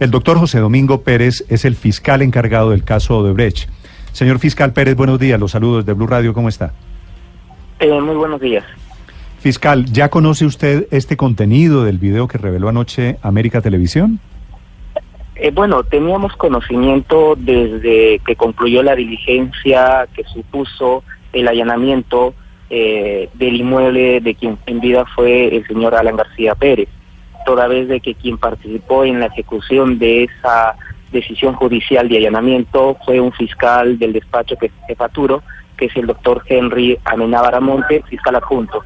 El doctor José Domingo Pérez es el fiscal encargado del caso de Brecht. Señor fiscal Pérez, buenos días. Los saludos de Blue Radio. ¿Cómo está? Eh, muy buenos días. Fiscal, ¿ya conoce usted este contenido del video que reveló anoche América Televisión? Eh, bueno, teníamos conocimiento desde que concluyó la diligencia que supuso el allanamiento eh, del inmueble de quien en vida fue el señor Alan García Pérez, toda vez de que quien participó en la ejecución de esa decisión judicial de allanamiento fue un fiscal del despacho que es Faturo, que es el doctor Henry Amenábara-Monte, fiscal adjunto.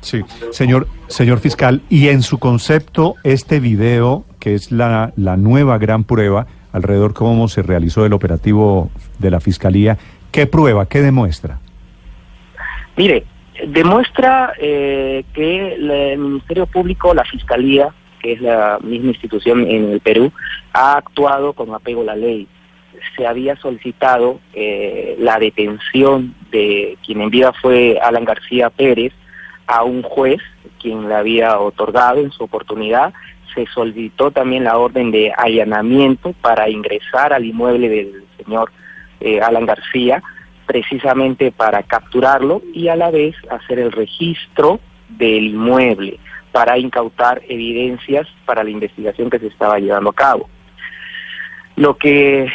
Sí, señor, señor fiscal, y en su concepto, este video, que es la, la nueva gran prueba alrededor cómo se realizó el operativo de la fiscalía, ¿qué prueba, qué demuestra? Mire, demuestra eh, que el Ministerio Público, la Fiscalía, que es la misma institución en el Perú, ha actuado con apego a la ley. Se había solicitado eh, la detención de quien en vida fue Alan García Pérez, a un juez quien la había otorgado en su oportunidad. Se solicitó también la orden de allanamiento para ingresar al inmueble del señor eh, Alan García, precisamente para capturarlo y a la vez hacer el registro del inmueble para incautar evidencias para la investigación que se estaba llevando a cabo. Lo que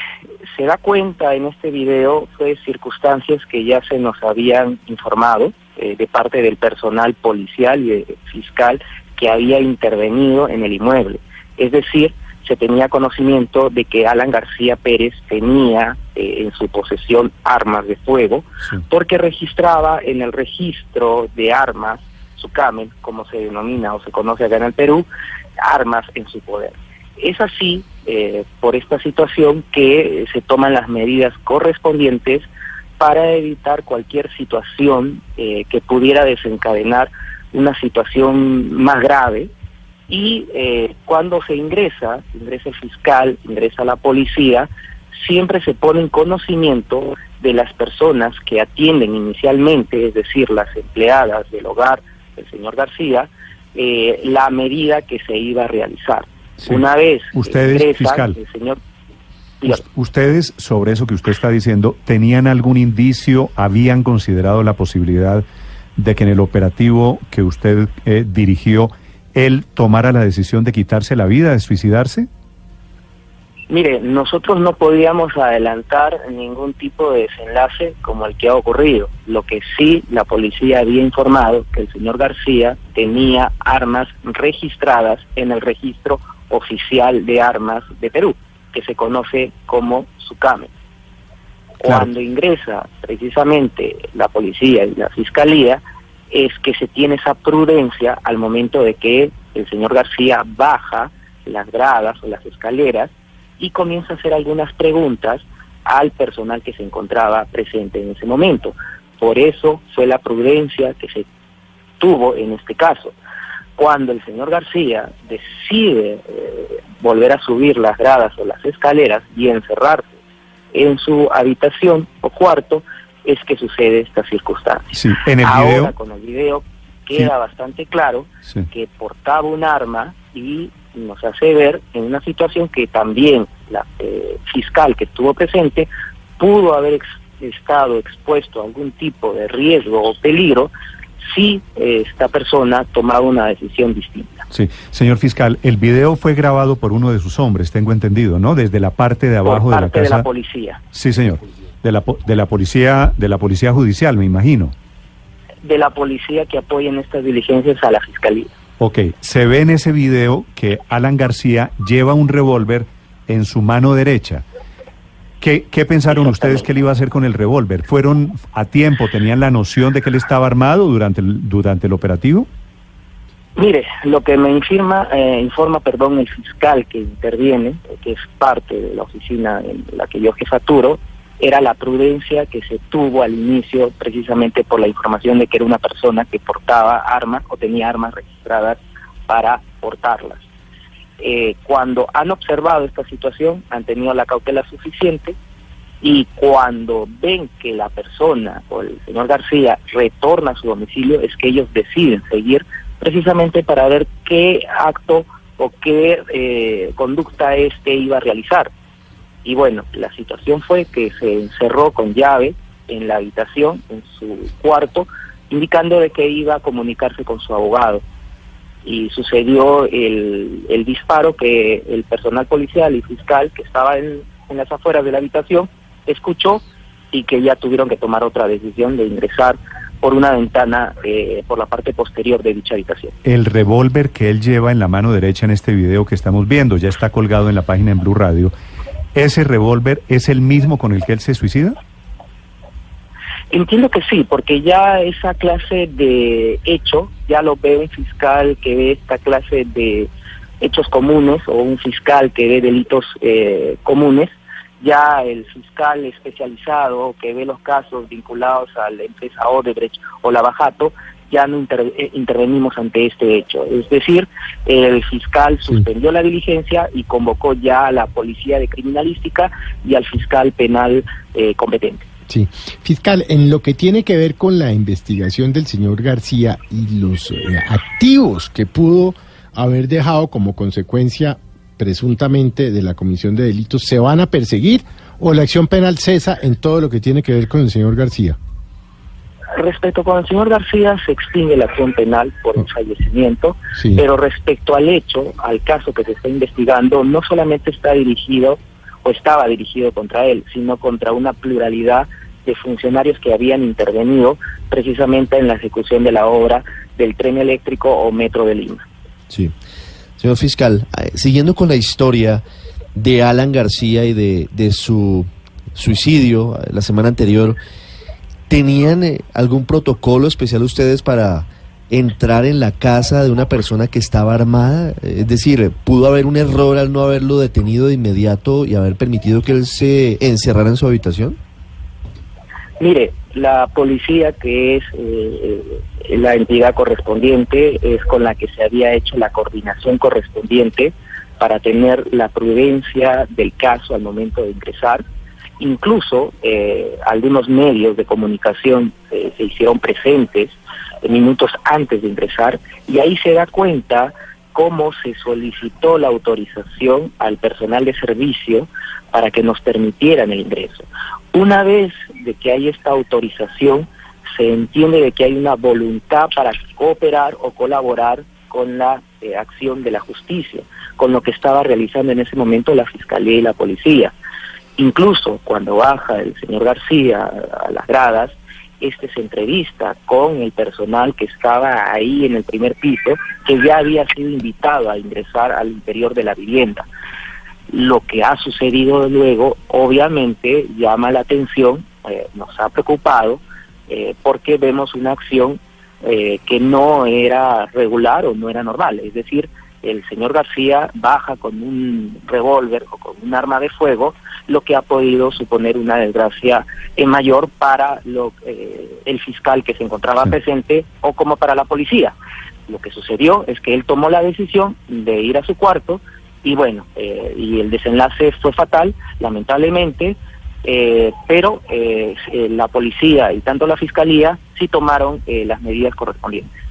se da cuenta en este video fue circunstancias que ya se nos habían informado eh, de parte del personal policial y fiscal que había intervenido en el inmueble. Es decir, se tenía conocimiento de que Alan García Pérez tenía eh, en su posesión armas de fuego, porque registraba en el registro de armas, su CAMEN, como se denomina o se conoce acá en el Perú, armas en su poder. Es así, eh, por esta situación, que se toman las medidas correspondientes para evitar cualquier situación eh, que pudiera desencadenar una situación más grave y eh, cuando se ingresa, ingresa el fiscal, ingresa la policía, siempre se pone en conocimiento de las personas que atienden inicialmente, es decir, las empleadas del hogar del señor García, eh, la medida que se iba a realizar. Una vez ustedes, ingresa, el señor Ustedes, sobre eso que usted está diciendo, ¿tenían algún indicio, habían considerado la posibilidad de que en el operativo que usted eh, dirigió, él tomara la decisión de quitarse la vida, de suicidarse? Mire, nosotros no podíamos adelantar ningún tipo de desenlace como el que ha ocurrido. Lo que sí la policía había informado que el señor García tenía armas registradas en el registro oficial de armas de Perú que se conoce como SUCAME. Cuando ingresa precisamente la policía y la fiscalía, es que se tiene esa prudencia al momento de que el señor García baja las gradas o las escaleras y comienza a hacer algunas preguntas al personal que se encontraba presente en ese momento. Por eso fue la prudencia que se tuvo en este caso. Cuando el señor García decide eh, volver a subir las gradas o las escaleras y encerrarse en su habitación o cuarto, es que sucede esta circunstancia. Sí, en el Ahora con el video queda bastante claro que portaba un arma y nos hace ver en una situación que también la eh, fiscal que estuvo presente pudo haber estado expuesto a algún tipo de riesgo o peligro si eh, esta persona tomaba una decisión distinta. Sí, señor fiscal, el video fue grabado por uno de sus hombres, tengo entendido, ¿no? Desde la parte de abajo de la casa. de la policía. Sí, señor. De la, de la policía, de la policía judicial, me imagino. De la policía que apoya en estas diligencias a la fiscalía. Ok, se ve en ese video que Alan García lleva un revólver en su mano derecha. ¿Qué, qué pensaron ustedes que él iba a hacer con el revólver? ¿Fueron a tiempo? ¿Tenían la noción de que él estaba armado durante el, durante el operativo? Mire, lo que me informa, eh, informa, perdón, el fiscal que interviene, que es parte de la oficina en la que yo jefaturo, era la prudencia que se tuvo al inicio precisamente por la información de que era una persona que portaba armas o tenía armas registradas para portarlas. Eh, cuando han observado esta situación, han tenido la cautela suficiente y cuando ven que la persona o el señor García retorna a su domicilio, es que ellos deciden seguir precisamente para ver qué acto o qué eh, conducta este iba a realizar. Y bueno, la situación fue que se encerró con llave en la habitación, en su cuarto, indicando de que iba a comunicarse con su abogado. Y sucedió el, el disparo que el personal policial y fiscal que estaba en, las afueras de la habitación escuchó y que ya tuvieron que tomar otra decisión de ingresar por una ventana eh, por la parte posterior de dicha habitación. El revólver que él lleva en la mano derecha en este video que estamos viendo, ya está colgado en la página en Blue Radio, ¿ese revólver es el mismo con el que él se suicida? Entiendo que sí, porque ya esa clase de hecho, ya lo ve un fiscal que ve esta clase de hechos comunes o un fiscal que ve delitos eh, comunes, ya el fiscal especializado que ve los casos vinculados a la empresa Odebrecht o la Bajato, ya no eh, intervenimos ante este hecho. Es decir, el fiscal suspendió la diligencia y convocó ya a la policía de criminalística y al fiscal penal eh, competente. Sí, fiscal, en lo que tiene que ver con la investigación del señor García y los eh, activos que pudo haber dejado como consecuencia presuntamente de la comisión de delitos se van a perseguir o la acción penal cesa en todo lo que tiene que ver con el señor García? Respecto con el señor García se extingue la acción penal por un fallecimiento, pero respecto al hecho, al caso que se está investigando, no solamente está dirigido o estaba dirigido contra él, sino contra una pluralidad de funcionarios que habían intervenido precisamente en la ejecución de la obra del tren eléctrico o metro de Lima. Sí. Señor fiscal, eh, siguiendo con la historia de Alan García y de, de su suicidio eh, la semana anterior, ¿tenían eh, algún protocolo especial ustedes para entrar en la casa de una persona que estaba armada? Es decir, ¿pudo haber un error al no haberlo detenido de inmediato y haber permitido que él se encerrara en su habitación? Mire, la policía, que es eh, la entidad correspondiente, es con la que se había hecho la coordinación correspondiente para tener la prudencia del caso al momento de ingresar. Incluso eh, algunos medios de comunicación eh, se hicieron presentes minutos antes de ingresar y ahí se da cuenta cómo se solicitó la autorización al personal de servicio para que nos permitieran el ingreso. Una vez de que hay esta autorización, se entiende de que hay una voluntad para cooperar o colaborar con la eh, acción de la justicia, con lo que estaba realizando en ese momento la Fiscalía y la Policía. Incluso cuando baja el señor García a las gradas, este se entrevista con el personal que estaba ahí en el primer piso, que ya había sido invitado a ingresar al interior de la vivienda. Lo que ha sucedido luego, obviamente, llama la atención, eh, nos ha preocupado, eh, porque vemos una acción eh, que no era regular o no era normal. Es decir, el señor García baja con un revólver o con un arma de fuego, lo que ha podido suponer una desgracia mayor para lo, el fiscal que se encontraba presente o como para la policía. Lo que sucedió es que él tomó la decisión de ir a su cuarto, y bueno, eh, y el desenlace fue fatal, lamentablemente, eh, pero eh, la policía y tanto la fiscalía sí tomaron las medidas correspondientes.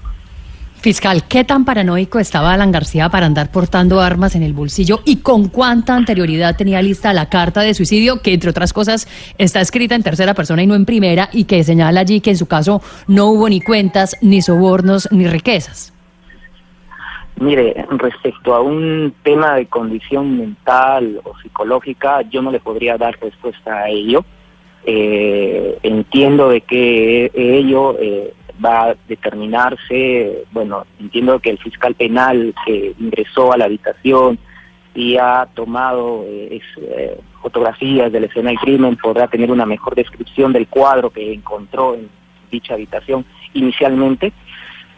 Fiscal, ¿qué tan paranoico estaba Alan García para andar portando armas en el bolsillo y con cuánta anterioridad tenía lista la carta de suicidio, que entre otras cosas está escrita en tercera persona y no en primera, y que señala allí que en su caso no hubo ni cuentas, ni sobornos, ni riquezas? Mire, respecto a un tema de condición mental o psicológica, yo no le podría dar respuesta a ello. Eh, entiendo de que ello eh, va a determinarse, bueno, entiendo que el fiscal penal que ingresó a la habitación y ha tomado eh, fotografías de la escena del crimen podrá tener una mejor descripción del cuadro que encontró en dicha habitación inicialmente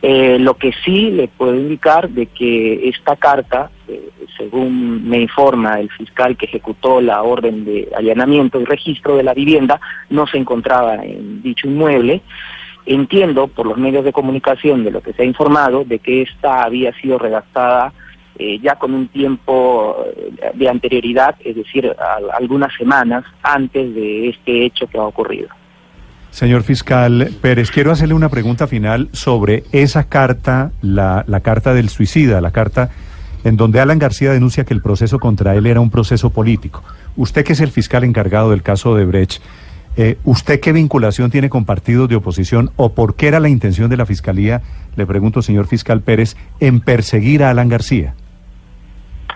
Eh, lo que sí le puedo indicar de que esta carta, eh, según me informa el fiscal que ejecutó la orden de allanamiento y registro de la vivienda, no se encontraba en dicho inmueble. Entiendo por los medios de comunicación de lo que se ha informado de que esta había sido redactada eh, ya con un tiempo de anterioridad, es decir, algunas semanas antes de este hecho que ha ocurrido. Señor fiscal Pérez, quiero hacerle una pregunta final sobre esa carta, la, la, carta del suicida, la carta en donde Alan García denuncia que el proceso contra él era un proceso político. Usted que es el fiscal encargado del caso de Brecht, eh, ¿usted qué vinculación tiene con partidos de oposición o por qué era la intención de la fiscalía, le pregunto, señor fiscal Pérez, en perseguir a Alan García?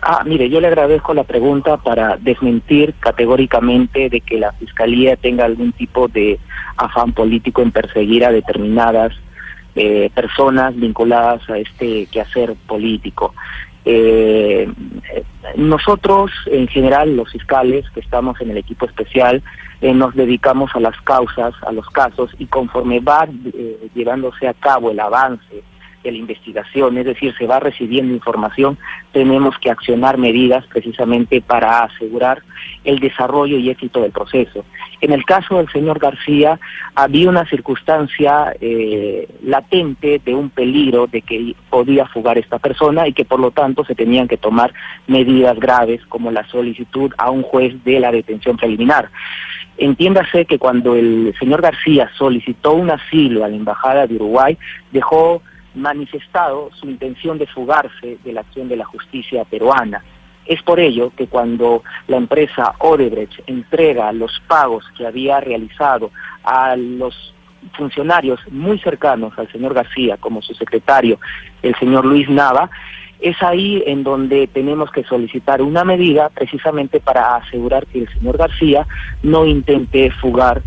Ah, mire, yo le agradezco la pregunta para desmentir categóricamente de que la Fiscalía tenga algún tipo de afán político en perseguir a determinadas eh, personas vinculadas a este quehacer político. Eh, nosotros, en general, los fiscales que estamos en el equipo especial, eh, nos dedicamos a las causas, a los casos, y conforme va eh, llevándose a cabo el avance de la investigación, es decir, se va recibiendo información, tenemos que accionar medidas precisamente para asegurar el desarrollo y éxito del proceso. En el caso del señor García, había una circunstancia eh, latente de un peligro de que podía fugar esta persona y que por lo tanto se tenían que tomar medidas graves como la solicitud a un juez de la detención preliminar. Entiéndase que cuando el señor García solicitó un asilo a la Embajada de Uruguay, dejó manifestado su intención de fugarse de la acción de la justicia peruana. Es por ello que cuando la empresa Odebrecht entrega los pagos que había realizado a los funcionarios muy cercanos al señor García, como su secretario, el señor Luis Nava, es ahí en donde tenemos que solicitar una medida precisamente para asegurar que el señor García no intente fugar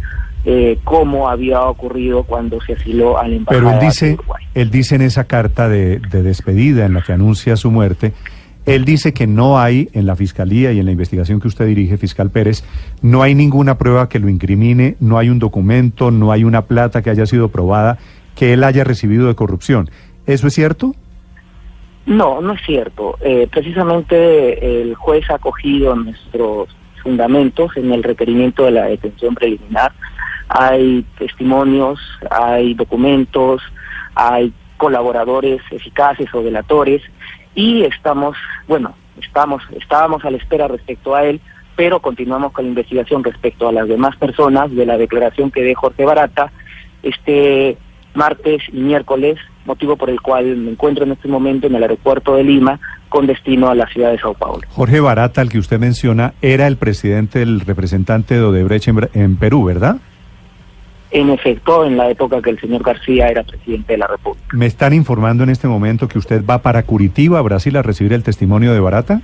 eh, como había ocurrido cuando se asiló al embajada Pero él dice, él dice en esa carta de, de, despedida en la que anuncia su muerte, él dice que no hay en la fiscalía y en la investigación que usted dirige, fiscal Pérez, no hay ninguna prueba que lo incrimine, no hay un documento, no hay una plata que haya sido probada que él haya recibido de corrupción. ¿Eso es cierto? No, no es cierto. Eh, precisamente el juez ha acogido nuestros fundamentos en el requerimiento de la detención preliminar hay testimonios, hay documentos, hay colaboradores eficaces o delatores y estamos, bueno, estamos, estábamos a la espera respecto a él, pero continuamos con la investigación respecto a las demás personas de la declaración que dé Jorge Barata este martes y miércoles, motivo por el cual me encuentro en este momento en el aeropuerto de Lima con destino a la ciudad de Sao Paulo. Jorge Barata, el que usted menciona, era el presidente, el representante de Odebrecht en, en Perú, ¿verdad? En efecto en la época que el señor García era presidente de la República. ¿Me están informando en este momento que usted va para Curitiba, Brasil, a recibir el testimonio de Barata?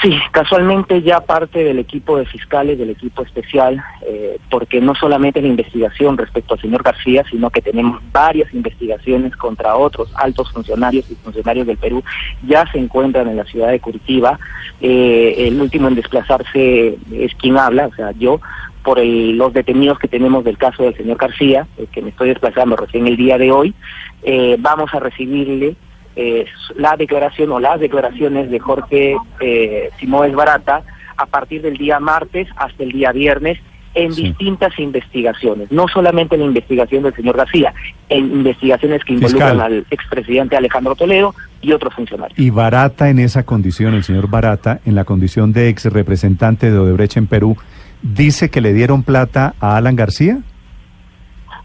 Sí, casualmente ya parte del equipo de fiscales, del equipo especial, eh, porque no solamente la investigación respecto al señor García, sino que tenemos varias investigaciones contra otros altos funcionarios y funcionarios del Perú, ya se encuentran en la ciudad de Curitiba. Eh, el último en desplazarse es quien habla, o sea, yo, por el, los detenidos que tenemos del caso del señor García, eh, que me estoy desplazando recién el día de hoy, eh, vamos a recibirle eh, la declaración o las declaraciones de Jorge eh, Simóes Barata a partir del día martes hasta el día viernes en distintas investigaciones, no solamente en la investigación del señor García, en investigaciones que involucran al expresidente Alejandro Toledo y otros funcionarios. Y Barata en esa condición, el señor Barata, en la condición de ex representante de Odebrecht en Perú, dice que le dieron plata a Alan García?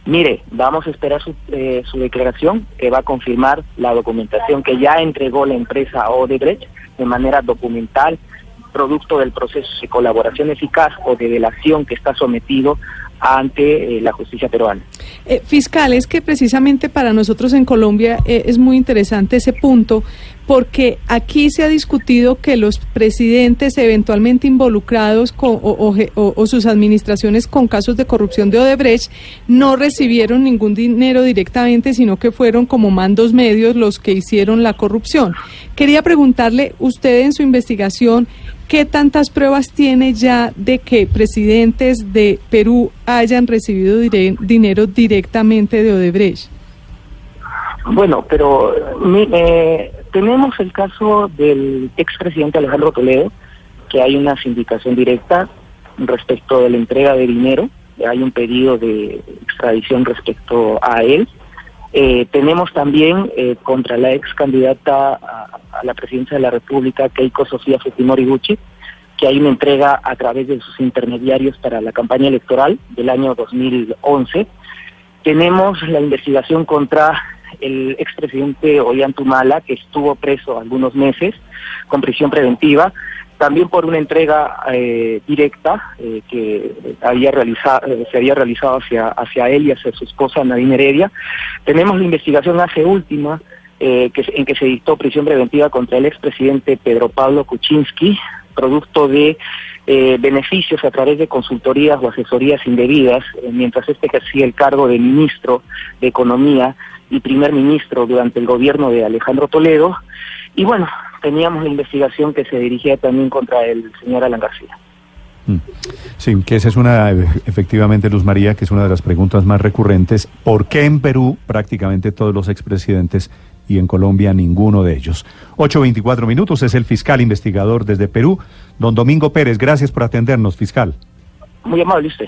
Mire, vamos a esperar su, eh, su declaración que va a confirmar la documentación que ya entregó la empresa Odebrecht de manera documental, producto del proceso de colaboración eficaz o de delación que está sometido ante eh, la justicia peruana. Eh, fiscal, es que precisamente para nosotros en Colombia eh, es muy interesante ese punto, porque aquí se ha discutido que los presidentes eventualmente involucrados o, o, sus administraciones con casos de corrupción de Odebrecht no recibieron ningún dinero directamente, sino que fueron como mandos medios los que hicieron la corrupción. Quería preguntarle, usted en su investigación, ¿Qué tantas pruebas tiene ya de que presidentes de Perú hayan recibido dinero directamente de Odebrecht? Bueno, pero eh, tenemos el caso del expresidente Alejandro Toledo, que hay una sindicación directa respecto de la entrega de dinero, hay un pedido de extradición respecto a él. Eh, tenemos también eh, contra la ex candidata a, la presidencia de la República, Keiko Sofía Fujimori Gucci, que hay una entrega a través de sus intermediarios para la campaña electoral del año 2011. Tenemos la investigación contra el expresidente Ollantumala, que estuvo preso algunos meses con prisión preventiva, también por una entrega eh, directa eh, que había realizado, se había realizado hacia, hacia él y hacia su esposa Nadine Heredia. Tenemos la investigación hace última eh, que, en que se dictó prisión preventiva contra el expresidente Pedro Pablo Kuczynski, producto de beneficios a través de consultorías o asesorías indebidas, mientras este ejercía el cargo de ministro de Economía y primer ministro durante el gobierno de Alejandro Toledo. Y bueno, teníamos la investigación que se dirigía también contra el señor Alan García. Mm. Sí, que esa es una, efectivamente, Luz María, que es una de las preguntas más recurrentes. ¿Por qué en Perú prácticamente todos los expresidentes y en Colombia ninguno de ellos? 8.24 minutos, es el fiscal investigador desde Perú, don Domingo Pérez. Gracias por atendernos, fiscal. Muy amable usted.